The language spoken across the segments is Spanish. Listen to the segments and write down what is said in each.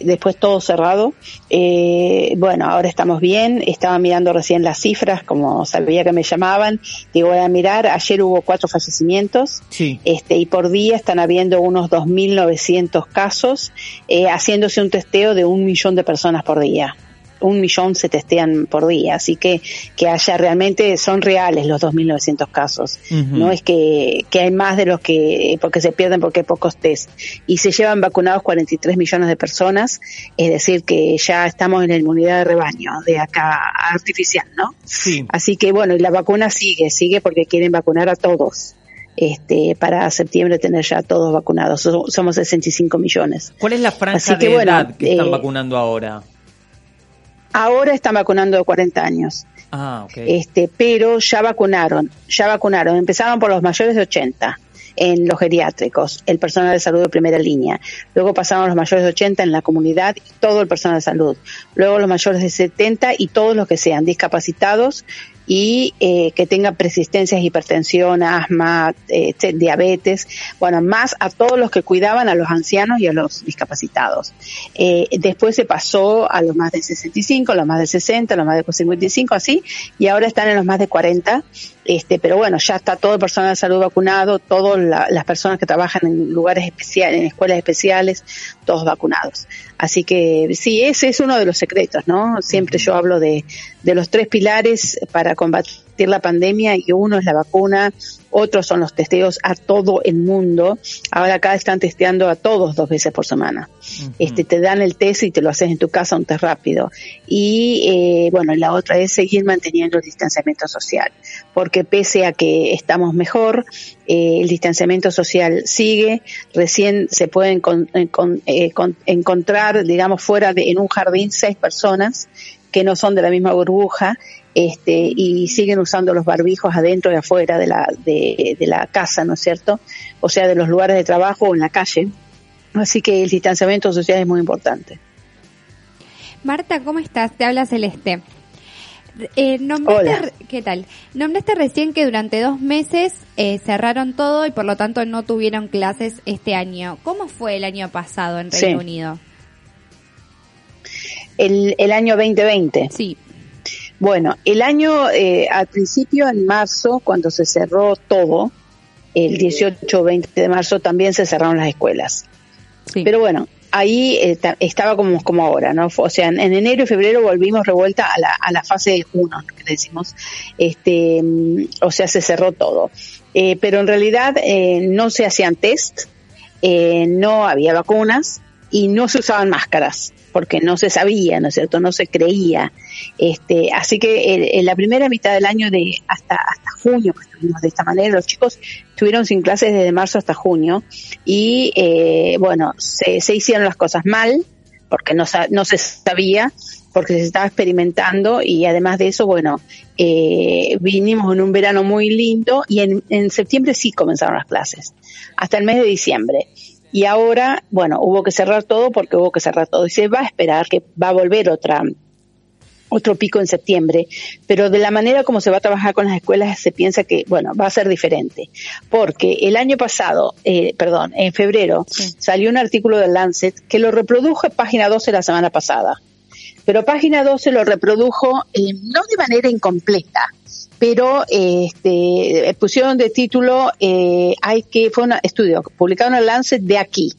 después todo cerrado. Eh, bueno, ahora estamos bien, estaba mirando recién las cifras, como sabía que me llamaban, digo, voy a mirar, ayer hubo cuatro fallecimientos, Sí. este, y por día están habiendo unos 2.900 casos, eh, haciéndose un testeo de un millón de personas por día un millón se testean por día, así que que haya realmente son reales los 2.900 casos. No es que, que hay más de los que porque se pierden porque hay pocos test y se llevan vacunados 43 millones de personas, es decir que ya estamos en la inmunidad de rebaño de acá artificial, ¿no? Sí. Así que bueno, y la vacuna sigue, sigue porque quieren vacunar a todos. Este, para septiembre tener ya todos vacunados. So- Somos 65 millones. ¿Cuál es la franja que, de bueno, edad que están eh, vacunando ahora? Ahora están vacunando de 40 años. Ah, ok. este, pero ya vacunaron, ya vacunaron, empezaron por los mayores de 80 en los geriátricos, el personal de salud de primera línea, luego pasaron los mayores de 80 en la comunidad y todo el personal de salud, luego los mayores de 70 y todos los que sean discapacitados y eh, que tengan persistencias, hipertensión, asma, eh, etc- diabetes, bueno, más a todos los que cuidaban a los ancianos y a los discapacitados. Eh, después se pasó a los más de 65, a los más de 60, a los más de 55, así, y ahora están en los más de 40. Este, pero bueno, ya está todo el personal de salud vacunado, todas la- las personas que trabajan en lugares especiales, en escuelas especiales, todos vacunados. Así que sí, ese es uno de los secretos, ¿no? Siempre yo hablo de, de los tres pilares para combatir la pandemia y uno es la vacuna, otros son los testeos a todo el mundo. Ahora acá están testeando a todos dos veces por semana. Este, te dan el test y te lo haces en tu casa, un test rápido. Y eh, bueno, la otra es seguir manteniendo el distanciamiento social, porque pese a que estamos mejor, eh, el distanciamiento social sigue. Recién se pueden con- en- con- eh, con- encontrar, digamos, fuera de en un jardín seis personas que no son de la misma burbuja este, y siguen usando los barbijos adentro y afuera de la, de, de la casa, ¿no es cierto? O sea, de los lugares de trabajo o en la calle. Así que el distanciamiento social es muy importante. Marta, ¿cómo estás? Te habla Celeste. Eh, nombraste, ¿Qué tal? Nombraste recién que durante dos meses eh, cerraron todo y por lo tanto no tuvieron clases este año. ¿Cómo fue el año pasado en Reino Sí. Unido? El, el año 2020. Sí. Bueno, el año, eh, al principio, en marzo, cuando se cerró todo, el 18 o 20 de marzo también se cerraron las escuelas. Sí. Pero bueno, ahí eh, ta- estaba como, como ahora, ¿no? O sea, en, en enero y febrero volvimos revuelta a la, a la fase 1, que le decimos. Este, mm, o sea, se cerró todo. Eh, pero en realidad eh, no se hacían test, eh, no había vacunas y no se usaban máscaras porque no se sabía, ¿no es cierto? No se creía. Este, así que en, en la primera mitad del año de hasta hasta junio que estuvimos de esta manera, los chicos estuvieron sin clases desde marzo hasta junio y eh, bueno, se, se hicieron las cosas mal porque no, no se sabía, porque se estaba experimentando y además de eso, bueno, eh, vinimos en un verano muy lindo y en, en septiembre sí comenzaron las clases, hasta el mes de diciembre. Y ahora, bueno, hubo que cerrar todo porque hubo que cerrar todo. Y se va a esperar que va a volver otra, otro pico en septiembre, pero de la manera como se va a trabajar con las escuelas se piensa que, bueno, va a ser diferente. Porque el año pasado, eh, perdón, en febrero, salió un artículo del Lancet que lo reprodujo en página 12 la semana pasada. Pero página 12 lo reprodujo eh, no de manera incompleta, pero este, pusieron de título, eh, hay que, fue un estudio publicado en el Lancet de aquí,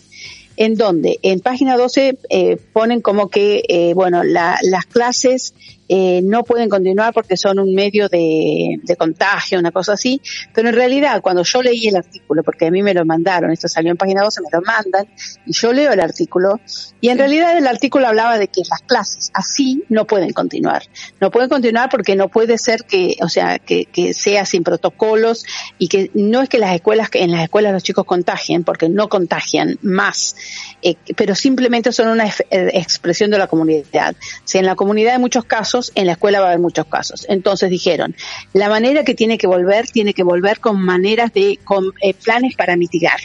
en donde en página 12 eh, ponen como que, eh, bueno, la- las clases eh, no pueden continuar porque son un medio de, de contagio, una cosa así, pero en realidad cuando yo leí el artículo, porque a mí me lo mandaron, esto salió en página 12, me lo mandan, y yo leo el artículo, y en realidad el artículo hablaba de que las clases así no pueden continuar. No pueden continuar porque no puede ser que, o sea, que, que sea sin protocolos y que no es que las escuelas, que en las escuelas los chicos contagien, porque no contagian más, eh, pero simplemente son una eh, expresión de la comunidad. Si en la comunidad hay muchos casos, en la escuela va a haber muchos casos. Entonces dijeron, la manera que tiene que volver, tiene que volver con maneras de, con eh, planes para mitigar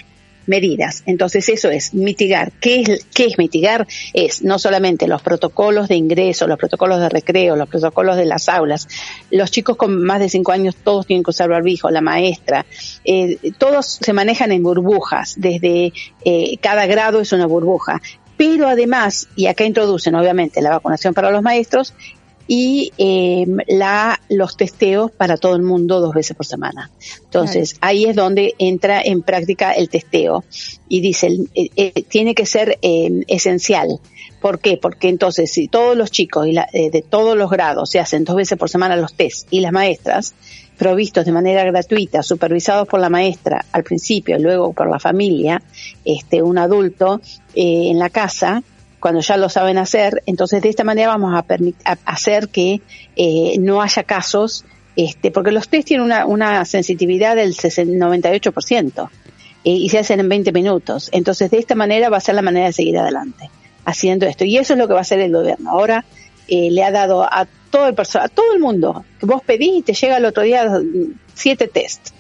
medidas. Entonces eso es mitigar. ¿Qué es, ¿Qué es mitigar? Es no solamente los protocolos de ingreso, los protocolos de recreo, los protocolos de las aulas. Los chicos con más de cinco años todos tienen que usar barbijo, la maestra. Eh, todos se manejan en burbujas. Desde eh, cada grado es una burbuja pero además, y acá introducen obviamente la vacunación para los maestros y eh, la, los testeos para todo el mundo dos veces por semana. Entonces, ahí es donde entra en práctica el testeo y dice, eh, eh, tiene que ser eh, esencial. ¿Por qué? Porque entonces, si todos los chicos y la, eh, de todos los grados se hacen dos veces por semana los test y las maestras, provistos de manera gratuita, supervisados por la maestra al principio y luego por la familia, este, un adulto eh, en la casa, cuando ya lo saben hacer, entonces de esta manera vamos a, a hacer que eh, no haya casos, este, porque los test tienen una, una sensitividad del 98% eh, y se hacen en 20 minutos. Entonces de esta manera va a ser la manera de seguir adelante haciendo esto. Y eso es lo que va a hacer el gobierno. Ahora eh, le ha dado a todo el a todo el mundo que vos pedís y te llega el otro día siete test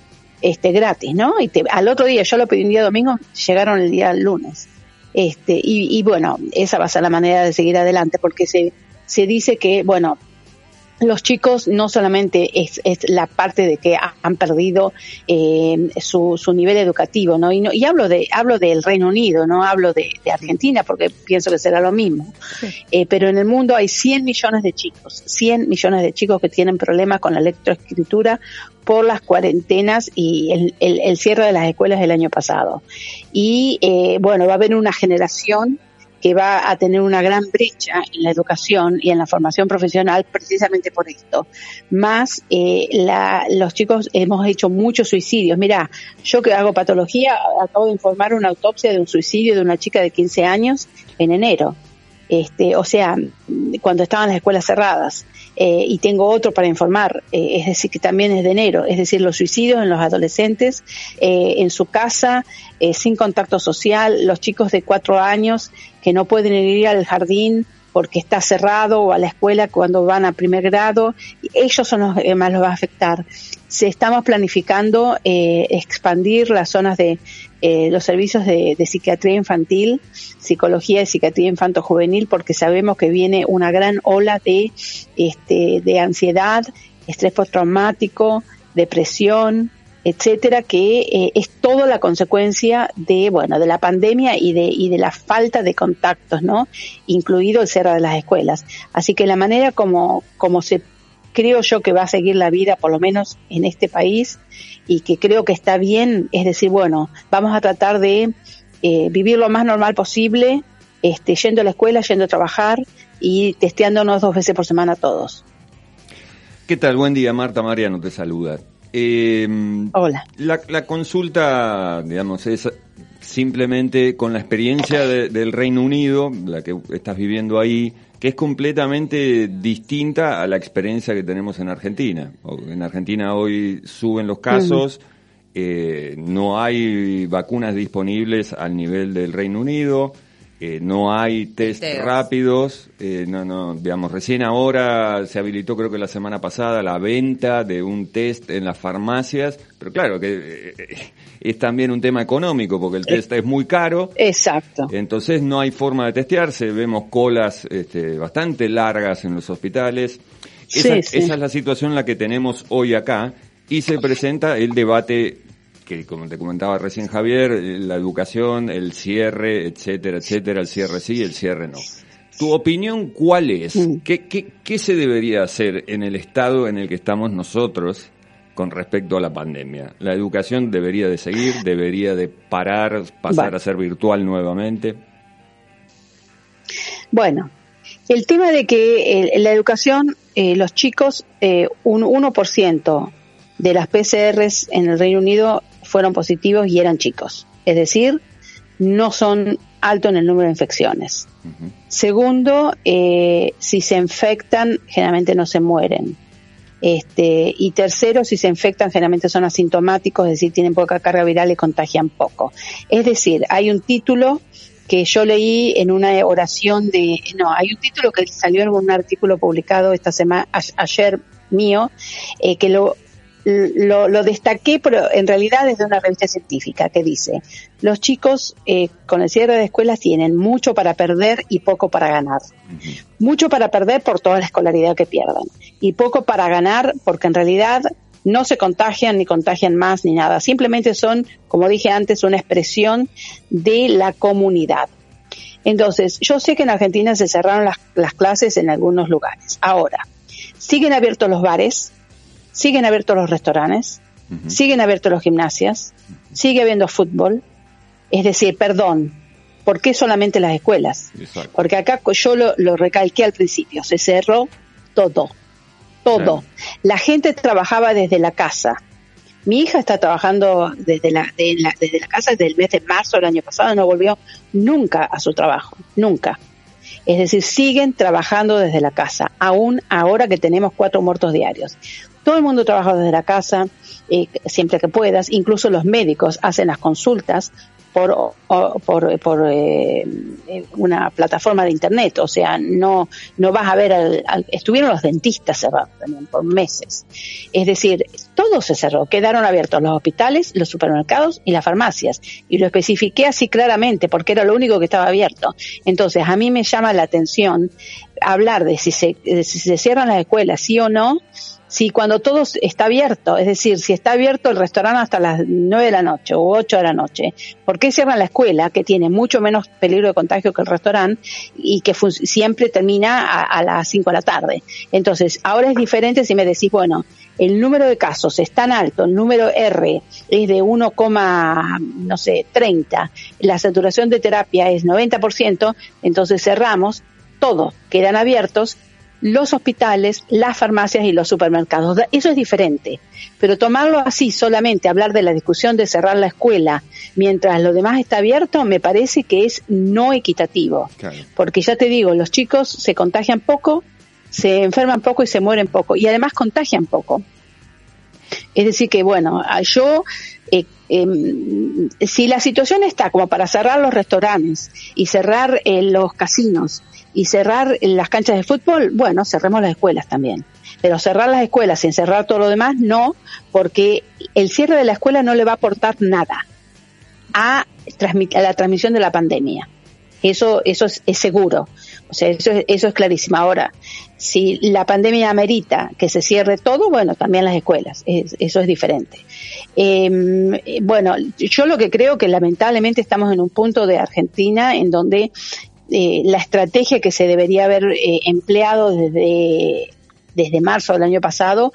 este gratis, ¿no? Y te, al otro día, yo lo pedí un día domingo, llegaron el día lunes. Este, y, y bueno, esa va a ser la manera de seguir adelante porque se, se dice que, bueno, los chicos no solamente es, es, la parte de que han perdido eh, su, su, nivel educativo, ¿no? Y, no, y hablo de hablo del Reino Unido, no hablo de, de Argentina porque pienso que será lo mismo. Sí. Eh, pero en el mundo hay 100 millones de chicos, 100 millones de chicos que tienen problemas con la lectoescritura por las cuarentenas y el, el, el cierre de las escuelas del año pasado. Y eh, bueno, va a haber una generación que va a tener una gran brecha en la educación y en la formación profesional precisamente por esto. Más eh, la, los chicos hemos hecho muchos suicidios. Mira, yo que hago patología, acabo de informar una autopsia de un suicidio de una chica de 15 años en enero. Este, o sea, cuando estaban las escuelas cerradas. Eh, y tengo otro para informar, eh, es decir, que también es de enero, es decir, los suicidios en los adolescentes eh, en su casa, eh, sin contacto social, los chicos de cuatro años que no pueden ir al jardín porque está cerrado o a la escuela cuando van a primer grado, ellos son los que más los va a afectar. Se estamos planificando eh, expandir las zonas de eh, los servicios de, de, psiquiatría infantil, psicología y psiquiatría infanto-juvenil, porque sabemos que viene una gran ola de, este, de ansiedad, estrés postraumático, depresión, etcétera, que eh, es toda la consecuencia de, bueno, de la pandemia y de, y de la falta de contactos, ¿no? Incluido el cierre de las escuelas. Así que la manera como, como se, creo yo que va a seguir la vida, por lo menos en este país, y que creo que está bien, es decir, bueno, vamos a tratar de eh, vivir lo más normal posible, este, yendo a la escuela, yendo a trabajar y testeándonos dos veces por semana todos. ¿Qué tal? Buen día, Marta Mariano te saluda. Eh, Hola. La, la, consulta, digamos, es simplemente con la experiencia de, del Reino Unido, la que estás viviendo ahí, que es completamente distinta a la experiencia que tenemos en Argentina. En Argentina hoy suben los casos, eh, no hay vacunas disponibles al nivel del Reino Unido. Eh, no hay test Teos. rápidos, eh, no, no, digamos, recién ahora se habilitó, creo que la semana pasada, la venta de un test en las farmacias, pero claro que eh, es también un tema económico, porque el test es muy caro. Exacto. Entonces no hay forma de testearse, vemos colas este, bastante largas en los hospitales. Esa, sí, sí. esa es la situación en la que tenemos hoy acá, y se presenta el debate que como te comentaba recién Javier, la educación, el cierre, etcétera, etcétera, el cierre sí, el cierre no. ¿Tu opinión cuál es? ¿Qué, qué, qué se debería hacer en el estado en el que estamos nosotros con respecto a la pandemia? ¿La educación debería de seguir? ¿Debería de parar, pasar bueno. a ser virtual nuevamente? Bueno, el tema de que eh, la educación, eh, los chicos, eh, un 1% de las PCRs en el Reino Unido fueron positivos y eran chicos. Es decir, no son altos en el número de infecciones. Uh -huh. Segundo, eh, si se infectan, generalmente no se mueren. Este, y tercero, si se infectan, generalmente son asintomáticos, es decir, tienen poca carga viral y contagian poco. Es decir, hay un título que yo leí en una oración de, no, hay un título que salió en un artículo publicado esta semana, ayer mío, eh, que lo lo, lo, destaqué, pero en realidad es de una revista científica que dice, los chicos eh, con el cierre de escuelas tienen mucho para perder y poco para ganar. Uh -huh. Mucho para perder por toda la escolaridad que pierden y poco para ganar porque en realidad no se contagian ni contagian más ni nada. Simplemente son, como dije antes, una expresión de la comunidad. Entonces, yo sé que en Argentina se cerraron las, las clases en algunos lugares. Ahora, siguen abiertos los bares, siguen abiertos los restaurantes, siguen abiertos los gimnasios, sigue habiendo fútbol. Es decir, perdón, ¿por qué solamente las escuelas? Porque acá yo lo, lo, recalqué al principio, se cerró todo, todo. La gente trabajaba desde la casa. Mi hija está trabajando desde la, desde la casa desde el mes de marzo del año pasado, no volvió nunca a su trabajo, nunca. Es decir, siguen trabajando desde la casa, aún ahora que tenemos cuatro muertos diarios. Todo el mundo trabaja desde la casa, eh, siempre que puedas, incluso los médicos hacen las consultas por, por, por eh, una plataforma de internet, o sea, no, no vas a ver, al, estuvieron los dentistas cerrados también por meses. Es decir, todo se cerró, quedaron abiertos los hospitales, los supermercados y las farmacias. Y lo especifiqué así claramente porque era lo único que estaba abierto. Entonces, a mí me llama la atención hablar de si se, de si se cierran las escuelas, sí o no, si cuando todo está abierto, es decir, si está abierto el restaurante hasta las 9 de la noche o 8 de la noche, ¿por qué cierran la escuela, que tiene mucho menos peligro de contagio que el restaurante y que siempre termina a, las 5 de la tarde? Entonces, ahora es diferente si me decís, bueno, el número de casos es tan alto, el número R es de 1, no sé, 30, la saturación de terapia es 90%, entonces cerramos, todo, quedan abiertos los hospitales, las farmacias y los supermercados. Eso es diferente. Pero tomarlo así solamente, hablar de la discusión de cerrar la escuela mientras lo demás está abierto, me parece que es no equitativo. Porque ya te digo, los chicos se contagian poco, se enferman poco y se mueren poco. Y además contagian poco. Es decir, que bueno, yo eh, em, si la situación está como para cerrar los restaurantes y cerrar eh, los casinos y cerrar las canchas de fútbol, bueno, cerremos las escuelas también. Pero cerrar las escuelas sin cerrar todo lo demás, no, porque el cierre de la escuela no le va a aportar nada a, a la transmisión de la pandemia. Eso, eso es, seguro. O sea, eso es, eso es clarísimo. Ahora, si la pandemia amerita que se cierre todo, bueno, también las escuelas. eso es diferente. Em, bueno, yo lo que creo que lamentablemente estamos en un punto de Argentina en donde eh, la estrategia que se debería haber eh, empleado desde, desde marzo del año pasado,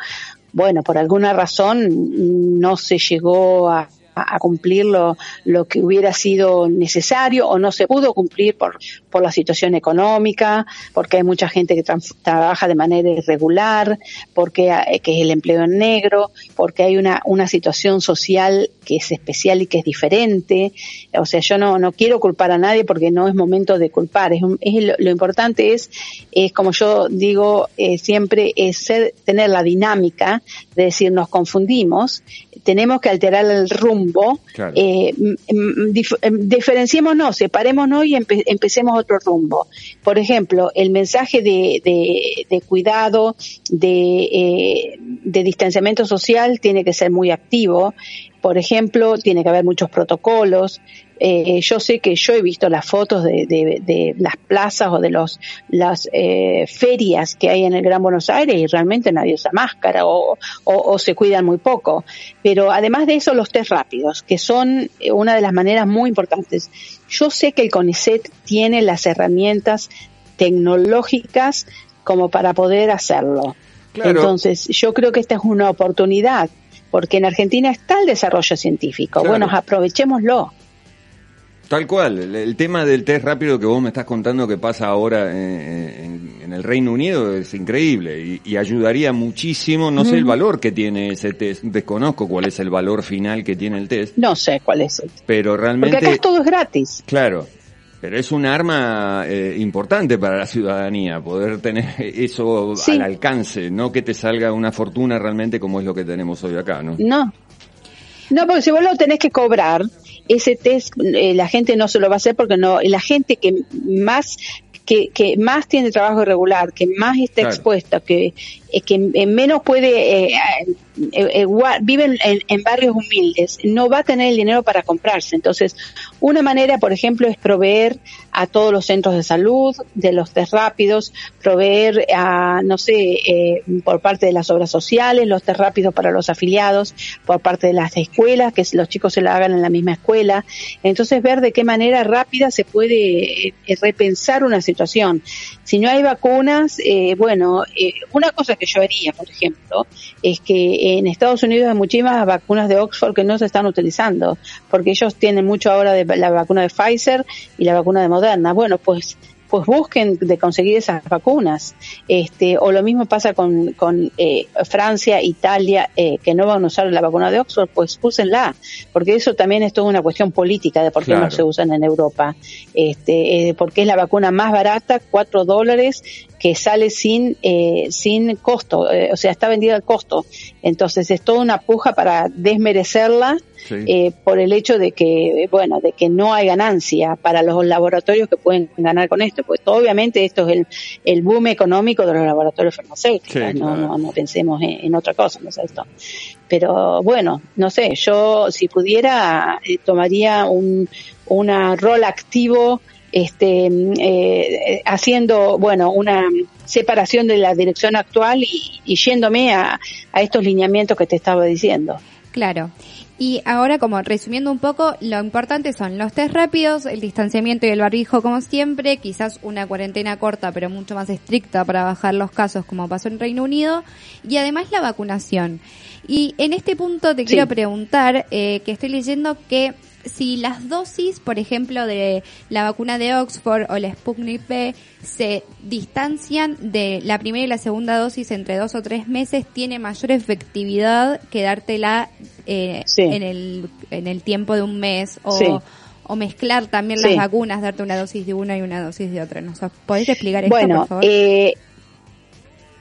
bueno, por alguna razón no se llegó a, a, cumplir lo, lo, que hubiera sido necesario o no se pudo cumplir por, por la situación económica, porque hay mucha gente que trabaja de manera irregular, porque que es el empleo en negro, porque hay una, una situación social que es especial y que es diferente. O sea, yo no, no quiero culpar a nadie porque no es momento de culpar. Es, es lo, importante es, es, como yo digo eh, siempre, es ser, tener la dinámica de decir nos confundimos, tenemos que alterar el rumbo, eh, diferenciémonos, separémonos y empecemos otro rumbo. Por ejemplo, el mensaje de, de, cuidado, de, eh, de distanciamiento social tiene que ser muy activo. Por ejemplo, tiene que haber muchos protocolos, eh, yo sé que yo he visto las fotos de, de, las plazas o de los las eh, ferias que hay en el Gran Buenos Aires y realmente nadie usa máscara o, o, se cuidan muy poco. Pero además de eso, los test rápidos, que son una de las maneras muy importantes. Yo sé que el CONICET tiene las herramientas tecnológicas como para poder hacerlo. Entonces, yo creo que esta es una oportunidad, porque en Argentina está el desarrollo científico. Bueno, aprovechémoslo. Tal cual, el, tema del test rápido que vos me estás contando que pasa ahora en, el Reino Unido es increíble y, ayudaría muchísimo, no sé el valor que tiene ese test, desconozco cuál es el valor final que tiene el test. No sé cuál es el Pero realmente... Porque acá todo es gratis. Claro, pero es un arma eh, importante para la ciudadanía, poder tener eso al alcance, no que te salga una fortuna realmente como es lo que tenemos hoy acá, ¿no? No. No, porque si vos lo tenés que cobrar, ese test eh, la gente no se lo va a hacer porque no la gente que más que, que más tiene trabajo irregular, que más está expuesta, que, que menos puede, eh, eh vive en, barrios humildes, no va a tener el dinero para comprarse. Entonces, Una manera, por ejemplo, es proveer a todos los centros de salud de los test rápidos, proveer a, no sé, eh, por parte de las obras sociales, los test rápidos para los afiliados, por parte de las escuelas, que los chicos se lo hagan en la misma escuela. Entonces, ver de qué manera rápida se puede eh, repensar una situación. Si no hay vacunas, eh, bueno, eh, una cosa que yo haría, por ejemplo, es que en Estados Unidos hay muchísimas vacunas de Oxford que no se están utilizando, porque ellos tienen mucho ahora de la vacuna de Pfizer y la vacuna de Moderna. Bueno, pues pues busquen de conseguir esas vacunas. Este, o lo mismo pasa con, con eh, Francia, Italia, eh, que no van a usar la vacuna de Oxford, pues úsenla, porque eso también es toda una cuestión política de por qué no se usan en Europa. Este, eh, porque es la vacuna más barata, cuatro dólares, que sale sin, eh, sin costo, eh, o sea, está vendida al costo. Entonces es toda una puja para desmerecerla eh, por el hecho de que, bueno, de que no hay ganancia para los laboratorios que pueden ganar con esto. Pues obviamente esto es el, el boom económico de los laboratorios farmacéuticos, no, no, pensemos en, otra cosa, ¿no es esto? Pero bueno, no sé, yo si pudiera tomaría un una rol activo este, eh, haciendo, bueno, una separación de la dirección actual y, yéndome a, a estos lineamientos que te estaba diciendo. Claro. Y ahora, como resumiendo un poco, lo importante son los test rápidos, el distanciamiento y el barbijo como siempre, quizás una cuarentena corta pero mucho más estricta para bajar los casos como pasó en Reino Unido, y además la vacunación. Y en este punto te quiero preguntar, eh, que estoy leyendo que si las dosis, por ejemplo, de la vacuna de Oxford o la Sputnik V se distancian de la primera y la segunda dosis entre dos o tres meses, tiene mayor efectividad que dártela eh, en, el, en el tiempo de un mes o, o mezclar también las vacunas, darte una dosis de una y una dosis de otra. ¿Nos podés explicar esto, por favor? Eh,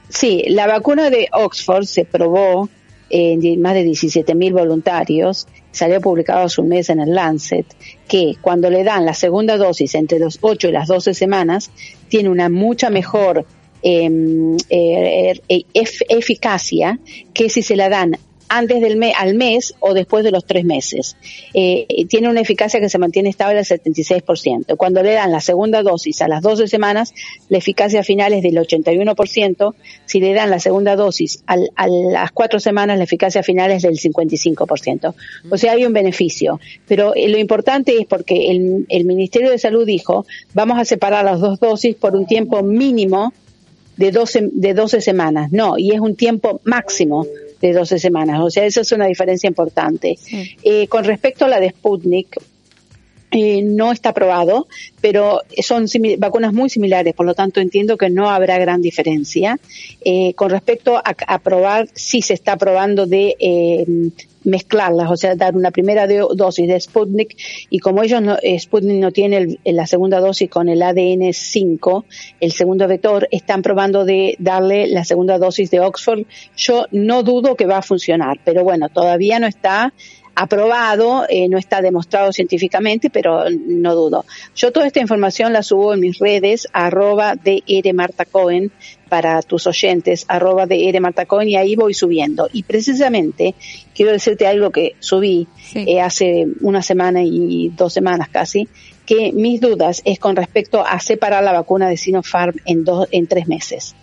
sí, la vacuna de Oxford se probó en más de 17.000 voluntarios, salió publicado hace un mes en el Lancet, que cuando le dan la segunda dosis entre los 8 y las 12 semanas, tiene una mucha mejor em, eh, eh, eficacia que si se la dan antes del mes, al mes o después de los tres meses. Eh, tiene una eficacia que se mantiene estable al 76%. Cuando le dan la segunda dosis a las 12 semanas, la eficacia final es del 81%. Si le dan la segunda dosis a las cuatro semanas, la eficacia final es del 55%. O sea, hay un beneficio. Pero eh, lo importante es porque el, el Ministerio de Salud dijo, vamos a separar las dos dosis por un tiempo mínimo de 12, de 12 semanas. No, y es un tiempo máximo de 12 semanas. O sea, esa es una diferencia importante. Eh, con respecto a la de Sputnik, eh, no está aprobado, pero son vacunas muy similares, por lo tanto entiendo que no habrá gran diferencia. Eh, con respecto a, aprobar, sí se está aprobando de eh, mezclarlas, o sea, dar una primera dosis de Sputnik y como ellos no, eh, Sputnik no tiene la segunda dosis con el ADN 5, el segundo vector, están probando de darle la segunda dosis de Oxford. Yo no dudo que va a funcionar, pero bueno, todavía no está aprobado, eh, no está demostrado científicamente, pero no dudo. Yo toda esta información la subo en mis redes, arroba de Marta Cohen, para tus oyentes, arroba de Marta Cohen, y ahí voy subiendo. Y precisamente quiero decirte algo que subí eh, hace una semana y dos semanas casi, que mis dudas es con respecto a separar la vacuna de Sinopharm en dos, en tres meses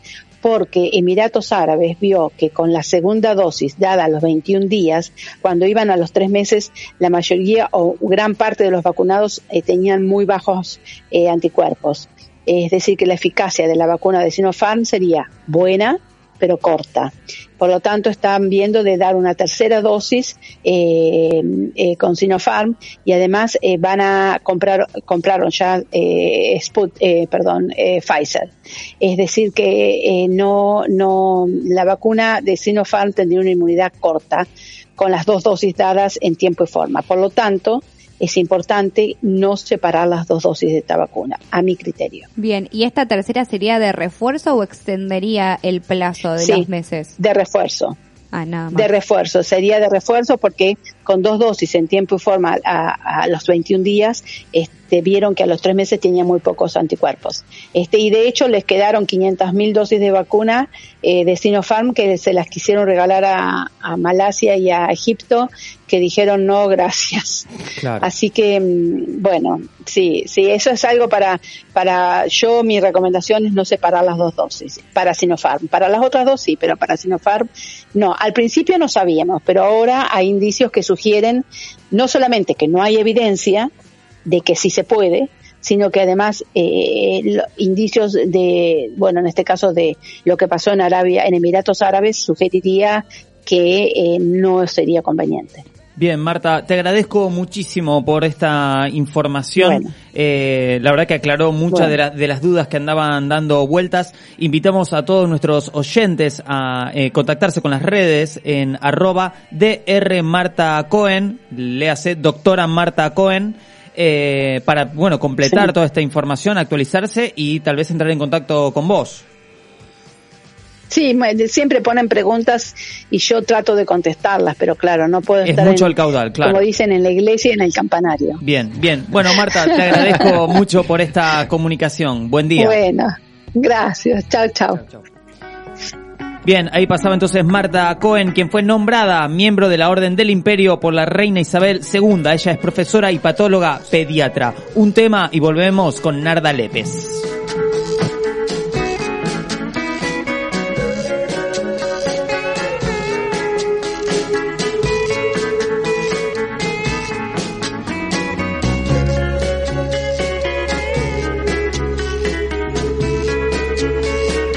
porque Emiratos Árabes vio que con la segunda dosis dada a los 21 días, cuando iban a los tres meses, la mayoría o gran parte de los vacunados eh, tenían muy bajos eh, anticuerpos. Es decir, que la eficacia de la vacuna de Sinopharm sería buena, pero corta. Por lo tanto, están viendo de dar una tercera dosis eh, eh, con Sinopharm y además eh, van a comprar, compraron ya Sput, perdón, Pfizer. Es decir, que no, no, la vacuna de Sinopharm tendría una inmunidad corta con las dos dosis dadas en tiempo y forma. Por lo tanto, es importante no separar las dos dosis de esta vacuna, a mi criterio. Bien, ¿y esta tercera sería de refuerzo o extendería el plazo de los meses? De refuerzo. Ah, nada más. De refuerzo, sería de refuerzo porque con dos dosis en tiempo y forma a, los 21 días este, vieron que a los tres meses tenía muy pocos anticuerpos. Este, y de hecho les quedaron 500.000 dosis de vacuna eh, de Sinopharm que se las quisieron regalar a, Malasia y a Egipto, que dijeron no, gracias. Así que, mm, bueno, sí, sí, eso es algo para, para yo, mi recomendación es no separar las dos dosis, para Sinopharm. Para las otras dos sí, pero para Sinopharm no. Al principio no sabíamos, pero ahora hay indicios que sugieren no solamente que no hay evidencia de que sí se puede, sino que además eh, indicios de, bueno, en este caso de lo que pasó en Arabia, en Emiratos Árabes, sugeriría que eh, no sería conveniente. Bien, Marta, te agradezco muchísimo por esta información. Eh, la verdad que aclaró muchas de, de, las dudas que andaban dando vueltas. Invitamos a todos nuestros oyentes a eh, contactarse con las redes en arroba DR Marta Cohen, léase doctora Marta Cohen, eh, para, bueno, completar toda esta información, actualizarse y tal vez entrar en contacto con vos. Sí, siempre ponen preguntas y yo trato de contestarlas, pero claro, no puedo estar. mucho el caudal, claro. Como dicen en la iglesia y en el campanario. Bien, bien. Bueno, Marta, te agradezco mucho por esta comunicación. Buen día. Bueno, gracias. Chao, chao. Bien, ahí pasaba entonces Marta Cohen, quien fue nombrada miembro de la Orden del Imperio por la reina Isabel II. Ella es profesora y patóloga pediatra. Un tema y volvemos con Narda Lépez.